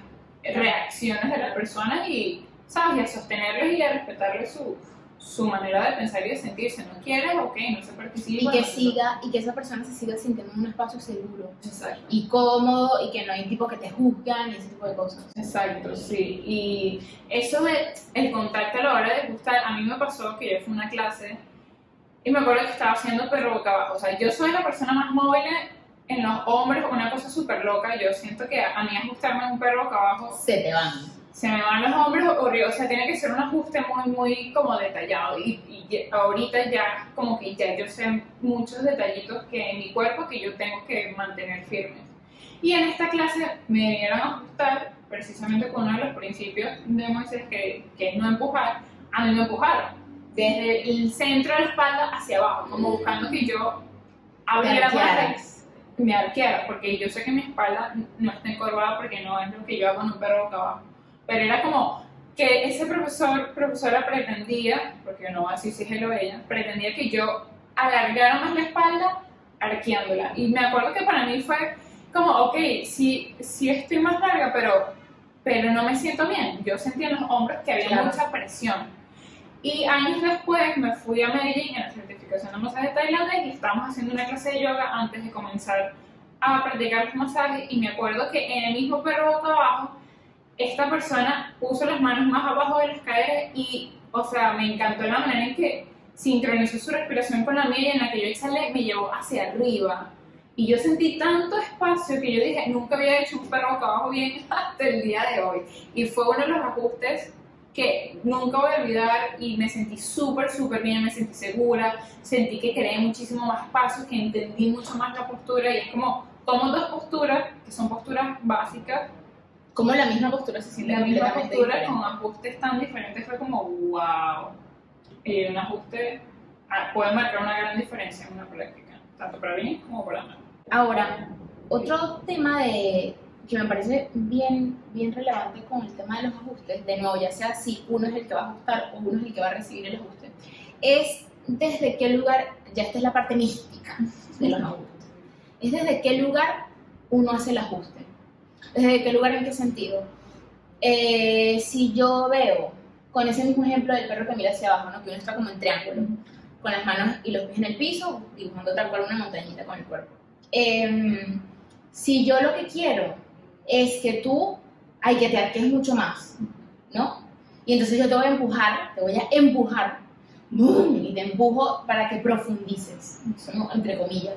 reacciones de las personas y, ¿sabes? Y a sostenerlos y a respetarles su, su manera de pensar y de sentirse. No quieres, ok, no se participa. Y que siga, y que esa persona se siga sintiendo en un espacio seguro Exacto. y cómodo y que no hay tipos que te juzgan y ese tipo de cosas. Exacto, sí. Y eso de el contacto a la hora de gustar, a mí me pasó que yo fui a una clase y me acuerdo que estaba haciendo perro boca abajo. O sea, yo soy la persona más móvil en los hombres, una cosa súper loca. Yo siento que a mí ajustarme en un perro boca abajo Se te van. Se me van los hombros horrible. O sea, tiene que ser un ajuste muy, muy como detallado. Y, y ahorita ya, como que ya yo sé muchos detallitos que en mi cuerpo que yo tengo que mantener firmes. Y en esta clase me vinieron a ajustar precisamente con uno de los principios de Moisés, que, que es no empujar. A mí me empujaron desde el centro de la espalda hacia abajo, como buscando que yo la- me arqueara, porque yo sé que mi espalda no está encorvada porque no es lo que yo hago en un perro boca abajo. Pero era como que ese profesor, profesora pretendía, porque no así sí es lo ella, pretendía que yo alargara más la espalda arqueándola. Y me acuerdo que para mí fue como, ok, sí, sí estoy más larga, pero, pero no me siento bien. Yo sentía en los hombros que había Claro. mucha presión. Y años después me fui a Medellín en la certificación de masaje tailandés y estábamos haciendo una clase de yoga antes de comenzar a practicar los masajes y me acuerdo que en el mismo perro boca abajo esta persona puso las manos más abajo de las caderas y, o sea, me encantó la manera en que sincronizó su respiración con la mía y en la que yo exhalé me llevó hacia arriba. Y yo sentí tanto espacio que yo dije, nunca había hecho un perro boca abajo bien hasta el día de hoy. Y fue uno de los ajustes que nunca voy a olvidar y me sentí súper, súper bien, me sentí segura, sentí que creé muchísimo más espacio, que entendí mucho más la postura y es como, tomo dos posturas, que son posturas básicas, Como la misma postura se siente la misma postura diferente. con ajustes tan diferentes fue como wow y un ajuste ah, puede marcar una gran diferencia en una práctica tanto para bien como para mal Ahora, otro tema de, que me parece bien, bien relevante con el tema de los ajustes, de nuevo, ya sea si uno es el que va a ajustar o uno es el que va a recibir el ajuste, es desde qué lugar, ya esta es la parte mística de los ajustes, es desde qué lugar uno hace el ajuste. ¿Desde qué lugar, en qué sentido? Eh, si yo veo, con ese mismo ejemplo del perro que mira hacia abajo, ¿no? que uno está como en triángulo, con las manos y los pies en el piso, dibujando tal cual una montañita con el cuerpo. Em, si yo lo que quiero es que tú, hay que te arques mucho más, ¿no? Y entonces yo te voy a empujar, te voy a empujar, ¡boom! y te empujo para que profundices, ¿no? entre comillas.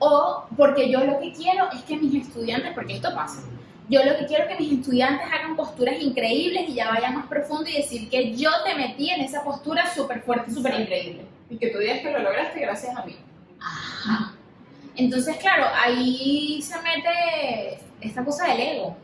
O porque yo lo que quiero es que mis estudiantes, porque esto pasa, yo lo que quiero es que mis estudiantes hagan posturas increíbles y ya vayan más profundo y decir que yo te metí en esa postura súper fuerte, súper increíble. y que tú digas que lo lograste gracias a mí Ajá. Entonces, claro, ahí se mete esta cosa del ego.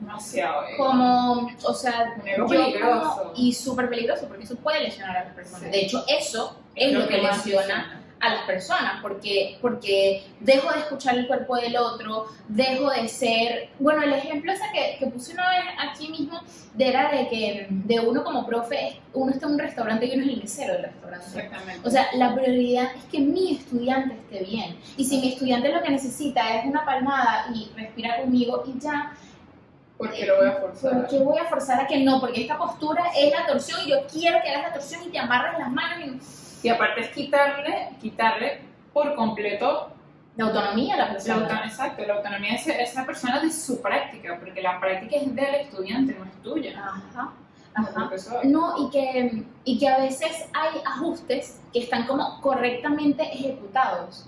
demasiado. Como, o sea, Un ego peligroso. como- y súper peligroso, porque eso puede lesionar a las personas. Sí. De hecho, eso es lo que lesiona a las personas, porque, porque dejo de escuchar el cuerpo del otro, dejo de ser... Bueno, el ejemplo ese que, que puse una vez aquí mismo, de era de que de uno como profe, uno está en un restaurante y uno es el mesero del restaurante. exactamente O sea, la prioridad es que mi estudiante esté bien. Y si mi estudiante lo que necesita es una palmada y respira conmigo y ya, porque lo voy a forzar ¿por qué voy a forzar a que no? Porque esta postura es la torsión y yo quiero que hagas la torsión y te amarras las manos y y aparte es quitarle quitarle por completo la autonomía a la persona. exacto la autonomía ese- esa persona de su práctica porque la práctica es del estudiante no es tuya Ajá, ajá. No, y que, y que a veces hay ajustes que están como correctamente ejecutados.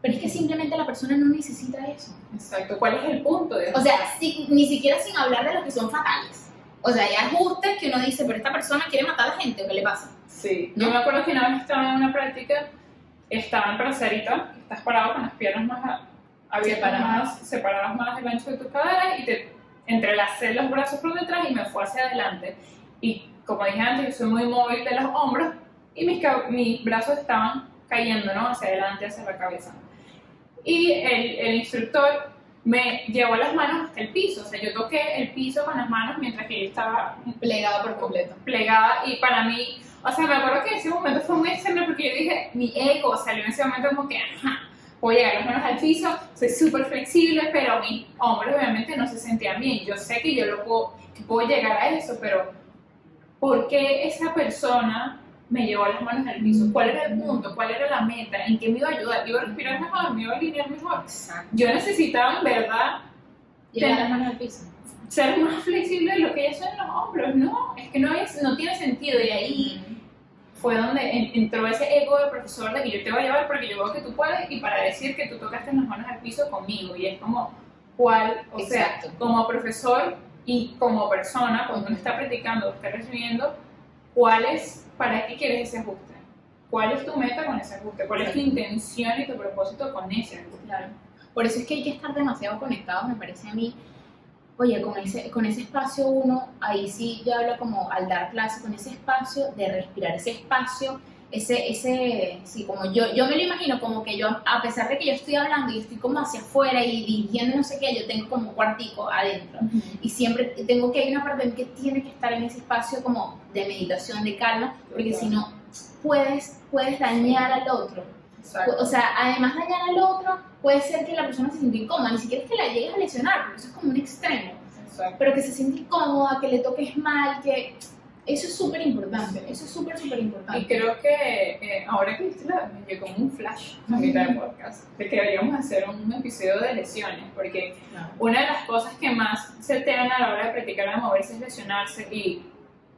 Pero es que simplemente la persona no necesita eso. Exacto. ¿Cuál es el punto de O sea, si- ni siquiera sin hablar de los que son fatales. O sea, hay ajustes que uno dice, pero esta persona quiere matar a la gente, ¿o qué le pasa? Sí. ¿No? Yo me acuerdo que una vez estaba en una práctica, estaba en bracerita, estás parado con las piernas más abiertas, Separadas. más, separadas más del ancho de tu cadera y te entrelacé los brazos por detrás y me fue hacia adelante. Y como dije antes, yo soy muy móvil de los hombros y mis, mis brazos estaban cayendo, ¿no? Hacia adelante, hacia la cabeza. Y el, el instructor me llevó las manos hasta el piso, o sea, yo toqué el piso con las manos mientras que yo estaba Plegado por completo. plegada y para mí, o sea, me acuerdo que ese momento fue muy extraño porque yo dije, mi ego salió en ese momento como que, ajá, voy a llegar las manos al piso, soy súper flexible, pero mis hombros obviamente no se sentían bien. Yo sé que yo lo puedo, que puedo llegar a eso, pero ¿por qué esa persona me llevó las manos al piso. ¿Cuál era el punto? ¿Cuál era la meta? ¿En qué me iba a ayudar? ¿Iba a respirar mejor? ¿Me iba a alinear mejor? Exacto. Yo necesitaba, en verdad, Llevar las manos al piso. ser más flexible de lo que ya son los hombros. No, es que no, es, no tiene sentido. Y ahí fue donde en- entró ese ego de profesor de que yo te voy a llevar porque yo veo que tú puedes y para decir que tú tocaste las manos al piso conmigo. Y es como, ¿cuál? O Exacto. sea, como profesor y como persona, cuando uno está practicando o está recibiendo, ¿cuál es, para qué quieres ese ajuste? ¿Cuál es tu meta con ese ajuste? ¿Cuál es tu intención y tu propósito con ese ajuste? Claro. Por eso es que hay que estar demasiado conectados, me parece a mí. Oye, con ese, con ese espacio uno, ahí sí yo hablo como al dar clase, con ese espacio de respirar, ese espacio, ese, ese, sí, como yo, yo me lo imagino como que yo, a pesar de que yo estoy hablando y estoy como hacia afuera y dirigiendo no sé qué, yo tengo como un cuartico adentro. Y siempre tengo que, hay una parte que tiene que estar en ese espacio como de meditación, de calma, porque si no, puedes, puedes dañar al otro. Exacto. O sea, además de dañar al otro, puede ser que la persona se sienta incómoda, ni siquiera es que la llegues a lesionar, porque eso es como un extremo, Exacto. pero que se siente incómoda, que le toques mal, que eso es súper importante, eso es súper, súper Y importante. creo que eh, ahora que la, me llegó un flash a mitad del podcast de que deberíamos hacer un episodio de lesiones, porque una de las cosas que más se alteran a la hora de practicar a moverse es lesionarse y,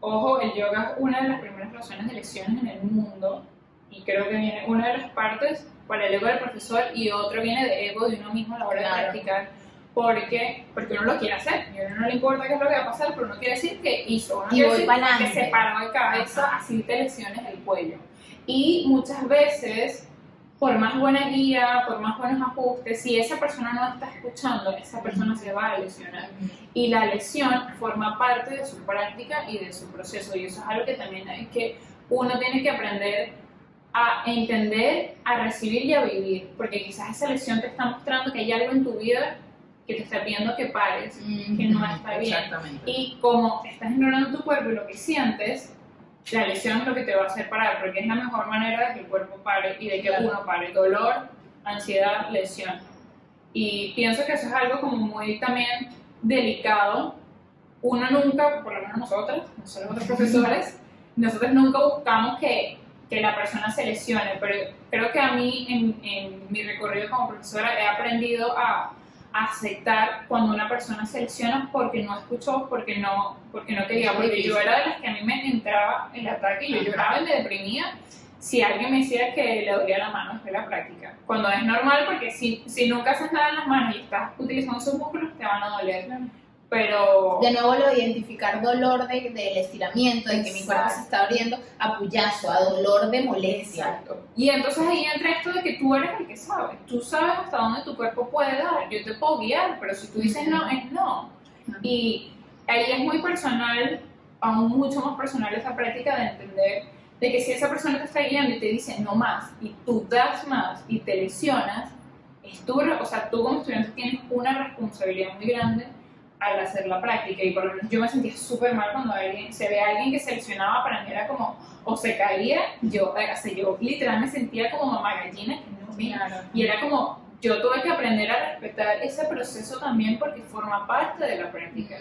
ojo, el yoga es una de las primeras razones de lesiones en el mundo y creo que viene una de las partes para el ego del profesor y otro viene de ego de uno mismo a la hora de Claro. practicar porque, porque uno lo quiere hacer y a uno no le importa qué es lo que va a pasar, pero uno quiere decir que hizo, uno Y quiere decir que se paró de cabeza, así te lesiones el cuello. Y muchas veces, por más buena guía, por más buenos ajustes, si esa persona no está escuchando, esa persona se va a lesionar. Y la lesión forma parte de su práctica y de su proceso. Y eso es algo que también hay que, uno tiene que aprender a entender, a recibir y a vivir. Porque quizás esa lesión te está mostrando que hay algo en tu vida que te está pidiendo que pares. que no está bien. Exactamente. Y como estás ignorando tu cuerpo y lo que sientes, la lesión es lo que te va a hacer parar, porque es la mejor manera de que el cuerpo pare y de que Claro. uno pare. Dolor, ansiedad, lesión. Y pienso que eso es algo como muy también delicado. Uno nunca, por lo menos nosotros, nosotros otros profesores, nosotros nunca buscamos que, que la persona se lesione, pero creo que a mí en, en mi recorrido como profesora he aprendido a aceptar cuando una persona se lesiona porque no escuchó, porque no, porque no quería, porque yo era de las que a mí me entraba el ataque y yo lloraba y me deprimía si alguien me decía que le dolía la mano después de la práctica. Cuando es normal, porque si, si nunca haces nada en las manos y estás utilizando sus músculos, te van a doler. Pero... De nuevo lo de identificar dolor de- del estiramiento, de que mi cuerpo se Exacto. está abriendo a puyazo, a dolor de molestia. Exacto. Y entonces ahí entra esto de que tú eres el que sabe. Tú sabes hasta dónde tu cuerpo puede dar. Yo te puedo guiar, pero si tú dices no, es no. Y ahí es muy personal, aún mucho más personal esa práctica de entender de que si esa persona te está guiando y te dice no más, y tú das más y te lesionas, es tu, o sea, tú como estudiante tienes una responsabilidad muy grande al hacer la práctica y por lo menos yo me sentía súper mal cuando alguien, se ve a alguien que se lesionaba para mí era como o se caía yo, o sea, yo literal me sentía como mamá gallina que no Claro. y era como, yo tuve que aprender a respetar ese proceso también porque forma parte de la práctica.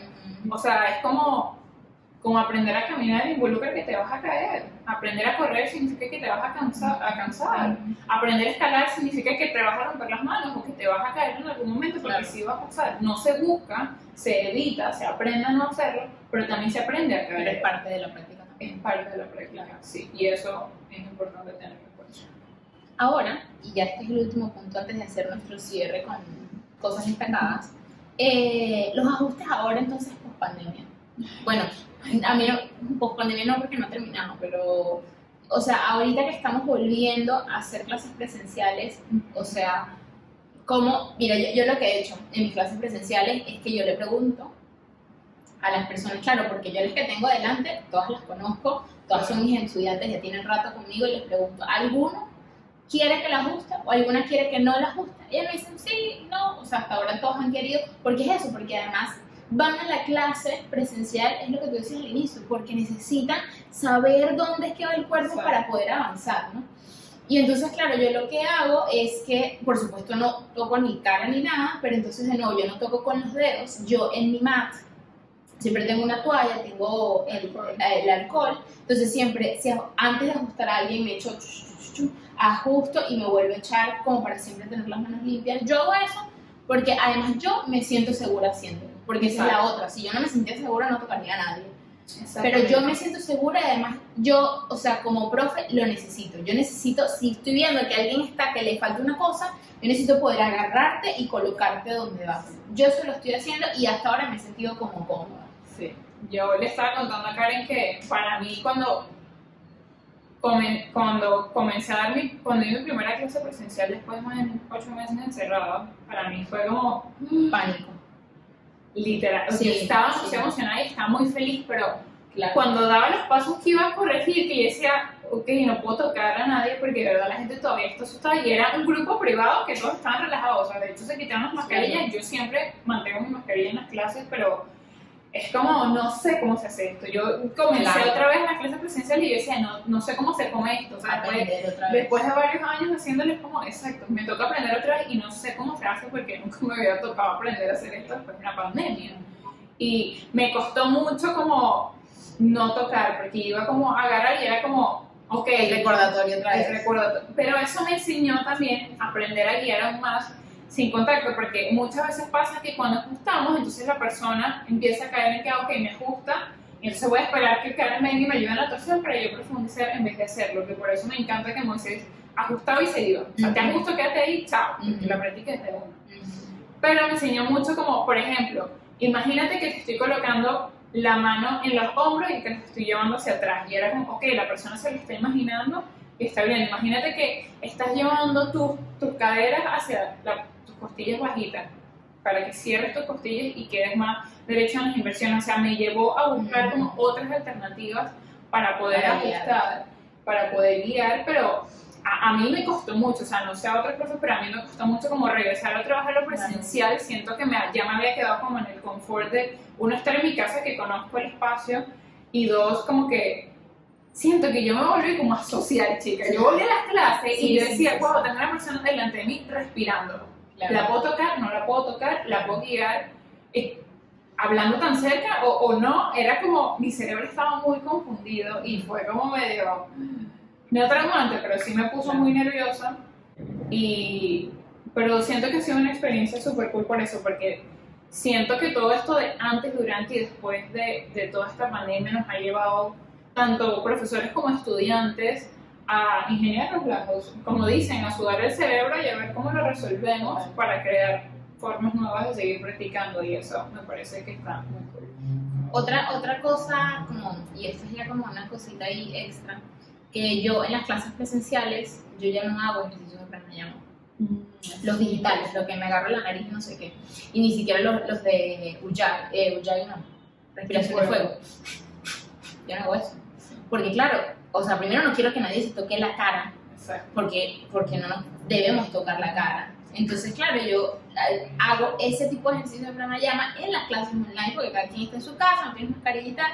O sea, es como, como aprender a caminar involucra que te vas a caer. Aprender a correr significa que te vas a cansar. A cansar. Aprender a escalar significa que te vas a romper las manos o que te vas a caer en algún momento porque Claro. sí va a pasar. No se busca, se evita, se aprende a no hacerlo, pero también se aprende a Pero caer. es parte de la práctica también. Es parte de la práctica, sí. Y eso es importante tenerlo en cuenta. Ahora, y ya este es el último punto antes de hacer nuestro cierre con cosas destacadas, eh, los ajustes ahora entonces post pandemia. Bueno, a mí no, post pandemia no porque no terminamos, pero, o sea, ahorita que estamos volviendo a hacer clases presenciales, o sea, como, mira, yo, yo lo que he hecho en mis clases presenciales es que yo le pregunto a las personas, claro, porque yo las que tengo delante, todas las conozco, todas son mis estudiantes, ya tienen rato conmigo y les pregunto, ¿alguno quiere que la ajuste o alguna quiere que no la ajuste? Y ellos me dicen, sí, no, o sea, hasta ahora todos han querido, porque es eso, porque además van a la clase presencial, es lo que tú decías al inicio, porque necesitan saber dónde es que va el cuerpo Exacto. para poder avanzar, ¿no? Y entonces, claro, yo lo que hago es que, por supuesto, no toco ni cara ni nada, pero entonces de nuevo, yo no toco con los dedos, yo en mi mat siempre tengo una toalla, tengo el, el alcohol, entonces siempre, si, antes de ajustar a alguien me echo chu, chu, chu, chu, ajusto y me vuelvo a echar como para siempre tener las manos limpias. Yo hago eso porque además yo me siento segura haciéndolo, porque esa es la otra, si yo no me sentía segura no tocaría a nadie. Pero yo me siento segura y además yo, o sea, como profe lo necesito. Yo necesito, si estoy viendo que alguien está, que le falta una cosa, yo necesito poder agarrarte y colocarte donde vas. Yo eso lo estoy haciendo y hasta ahora me he sentido como cómoda. Sí. Yo le estaba contando a Karen que para mí cuando, come- cuando comencé a dar mi, cuando di mi primera clase presencial después de más de ocho meses encerrado, para mí fue como Pánico. Literal. O sea, estaba sí. demasiado emocionada y estaba muy feliz, pero Claro. cuando daba los pasos que iba a corregir, que yo decía, ok, no puedo tocar a nadie porque de verdad la gente todavía está asustada y era un grupo privado que todos estaban relajados, o sea, de hecho se quitaron las mascarillas, yo siempre mantengo mi mascarilla en las clases, pero es como, no sé cómo se hace esto. Yo comencé Claro. otra vez la clase presencial y yo decía, no, no sé cómo se come esto, o sea, después, después de varios años haciéndoles como, exacto, me toca aprender otra vez y no sé cómo se hace porque nunca me había tocado aprender a hacer esto después de una pandemia. Y me costó mucho como no tocar, porque iba como a agarrar y era como, ok, El recordatorio otra el vez. recordatorio. Pero eso me enseñó también a aprender a guiar aún más sin contacto, porque muchas veces pasa que cuando ajustamos, entonces la persona empieza a caer en que, ah, ok, me ajusta, y entonces voy a esperar que Karen venga y me ayude en la torsión para yo profundizar en vez de hacerlo, que por eso me encanta que Moisés ajustaba y se iba. O sea, te ajusto, quédate ahí, chao, porque Ujú. la práctica es de uno Ujú. pero me enseñó mucho como, por ejemplo, imagínate que te estoy colocando la mano en los hombros y que te estoy llevando hacia atrás. Y era como, ok, la persona se lo está imaginando y está bien. Imagínate que estás llevando tus, tus caderas hacia la- tus costillas bajitas para que cierres tus costillas y quedes más derecho en las inversiones. O sea, me llevó a buscar como otras alternativas para poder Para guiar. ajustar, para poder guiar, pero a, a mí me costó mucho, o sea, no sé a otras cosas, pero a mí me costó mucho como regresar a trabajar lo presencial, siento que me, ya me había quedado como en el confort de, uno, estar en mi casa, que conozco el espacio, y dos, como que siento que yo me volví como a social, chica, yo volví a las clases Sí, y yo decía, wow, tengo una persona delante de mí respirando, Claro. la puedo tocar, no la puedo tocar, la puedo guiar, eh, hablando tan cerca o, o no, era como, mi cerebro estaba muy confundido y fue como medio, no traumante, pero sí me puso muy nerviosa. Y, pero siento que ha sido una experiencia súper cool por eso, porque siento que todo esto de antes, durante y después de, de toda esta pandemia nos ha llevado tanto profesores como estudiantes a ingenieros blandos, como dicen, a sudar el cerebro y a ver cómo lo resolvemos para crear formas nuevas de seguir practicando y eso me parece que está muy cool. Otra, otra cosa, como, y esto es ya como una cosita ahí extra, que yo en las clases presenciales, yo ya no hago ejercicios de pranayama. Los digitales, lo que me agarro la nariz y no sé qué. Y ni siquiera los, los de Ujjayi, eh, Ujjayi no, respiración de fuego. Yo no hago eso. Porque claro, o sea, primero no quiero que nadie se toque la cara, Exacto. porque, porque no nos debemos tocar la cara. Entonces, claro, yo eh, hago ese tipo de ejercicio de pranayama en las clases online, porque cada quien está en su casa, no tiene mascarilla y tal,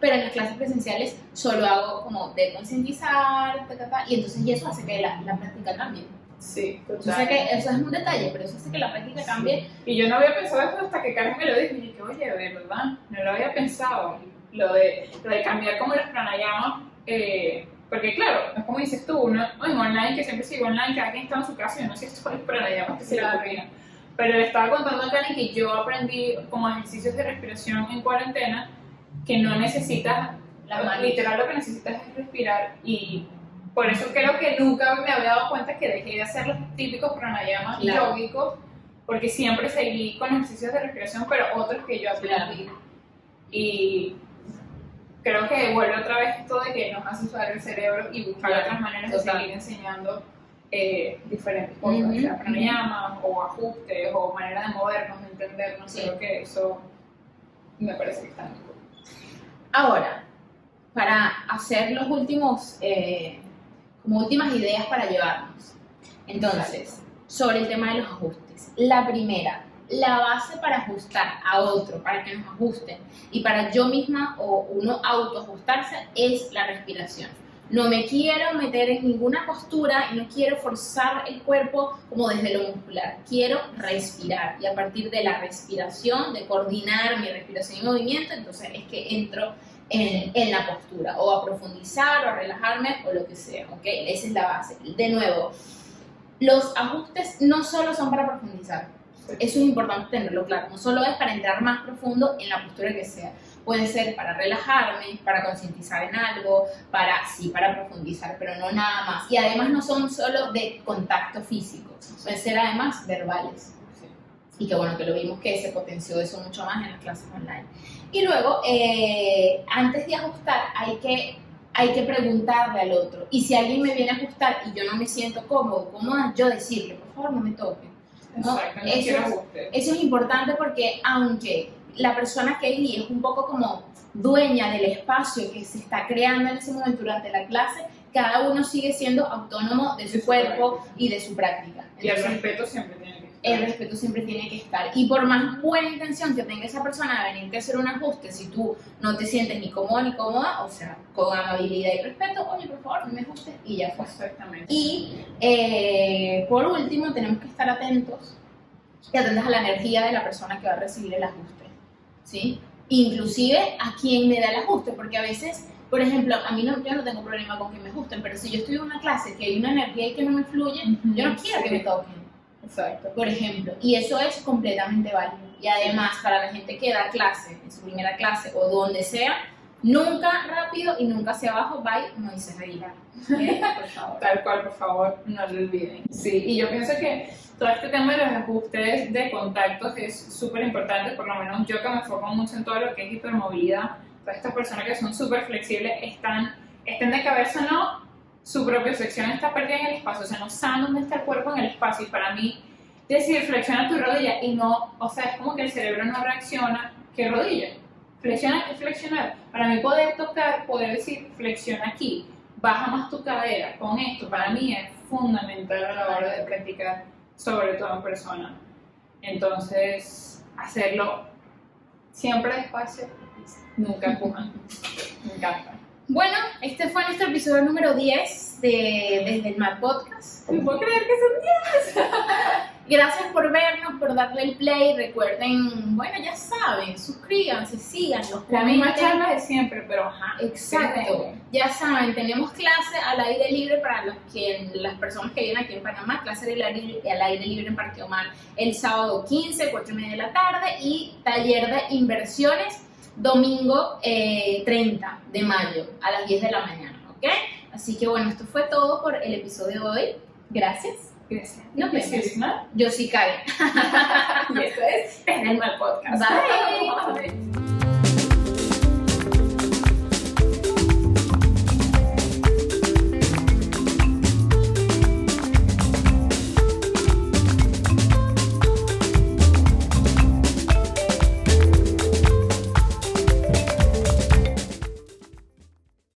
pero en las clases presenciales solo hago como de concientizar, y entonces y eso hace que la, la práctica cambie. Sí, Yo sé que eso es un detalle, pero eso hace que la práctica cambie. Y yo no había pensado eso hasta que Karen me lo dijo. Y dije, oye, de verdad, no lo había pensado. Lo de, lo de cambiar como los pranayamas. Eh, porque, claro, es como dices tú, uno en online, que siempre sigo online, cada quien está en su casa y no sé todos los pranayamas que se le Claro. ocurrían. Pero le estaba contando a Karen que yo aprendí como ejercicios de respiración en cuarentena que no necesitas, La literal lo que necesitas es respirar y por eso creo que nunca me había dado cuenta que dejé de hacer los típicos pranayamas Claro. yógicos porque siempre seguí con ejercicios de respiración, pero otros que yo aprendí. Y creo que vuelve otra vez esto de que nos hace usar el cerebro y buscar Claro, otras maneras de total. seguir enseñando eh, diferentes cosas, Ujú, sea pranayamas o ajustes o manera de movernos, de entendernos. Sí. Creo que eso me parece que está muy cool. Ahora, para hacer los últimos, eh, como últimas ideas para llevarnos. Entonces, sobre el tema de los ajustes. La primera, la base para ajustar a otro, para que nos ajusten y para yo misma o uno autoajustarse es la respiración. no me quiero meter en ninguna postura y no quiero forzar el cuerpo como desde lo muscular. Quiero respirar y a partir de la respiración, de coordinar mi respiración y movimiento, entonces es que entro en, la postura o a profundizar o a relajarme o lo que sea, ¿ok? Esa es la base. De nuevo, los ajustes no solo son para profundizar, eso es importante tenerlo claro, no solo es para entrar más profundo en la postura que sea Puede ser para relajarme, para concientizar en algo, para sí, para profundizar, pero no nada más. Y además no son solo de contacto físico, pueden ser además verbales. Y que bueno, que lo vimos que se potenció eso mucho más en las clases online. Y luego, eh, antes de ajustar, hay que, hay que preguntarle al otro. Y si alguien me viene a ajustar y yo no me siento cómodo, cómoda, yo decirle, por favor, no me toque. Eso, eso es importante porque aunque la persona que es un poco como dueña del espacio que se está creando en ese momento durante la clase, cada uno sigue siendo autónomo de su cuerpo y de su práctica. y el respeto siempre tiene. El respeto siempre tiene que estar. Y por más buena intención que tenga esa persona de venirte a hacer un ajuste, si tú no te sientes ni cómodo ni cómoda, o sea, con amabilidad y respeto, oye, por favor, no me ajustes y ya fue. Exactamente. Y eh, por último, tenemos que estar atentos y atentas a la energía de la persona que va a recibir el ajuste. ¿sí? Inclusive a quien me da el ajuste, porque a veces, por ejemplo, a mí no, yo no tengo problema con que me ajusten, pero si yo estoy en una clase que hay una energía y que no me fluye, yo no quiero que me toquen. Exacto. Por ejemplo, y eso es completamente válido. Y además, para la gente que da clase, en su primera clase o donde sea, nunca rápido y nunca hacia abajo, bye, no dices Aguilar. Por favor. Tal cual, por favor, no lo olviden. Sí, y yo pienso que todo este tema de los ajustes de contactos es súper importante, por lo menos yo que me enfoco mucho en todo lo que es hipermovilidad, todas estas personas que son súper flexibles están, estén de cabeza o no, su propia flexión está perdida en el espacio, o sea, no saben dónde está el cuerpo en el espacio, y para mí decir flexiona tu rodilla y no, o sea, es como que el cerebro no reacciona, ¿qué rodilla? Flexiona, ¿qué flexionar? Para mí poder tocar, poder decir flexiona aquí, baja más tu cadera con esto, para mí es fundamental a la hora de practicar, sobre todo en persona. Entonces, hacerlo siempre despacio, nunca empujan. Me encanta. Bueno, este fue nuestro episodio número 10 de Desde el Mar Podcast. No puedo creer que son 10. Gracias por vernos, por darle el play. Recuerden, bueno, ya saben, suscríbanse, síganos, La misma charla de siempre, pero ajá. Exacto. Ya saben, tenemos clase al aire libre para los que, las personas que vienen aquí en Panamá, clase al aire, al aire libre en Parque Omar el sábado 15, 4 y media de la tarde y taller de inversiones domingo eh, 30 de mayo a las 10 de la mañana, ¿ok? Así que bueno, esto fue todo por el episodio de hoy. Gracias. Gracias. Nos vemos. Yo soy. Yo sí, Karen. Y esto es Desde el Mal Podcast. Bye.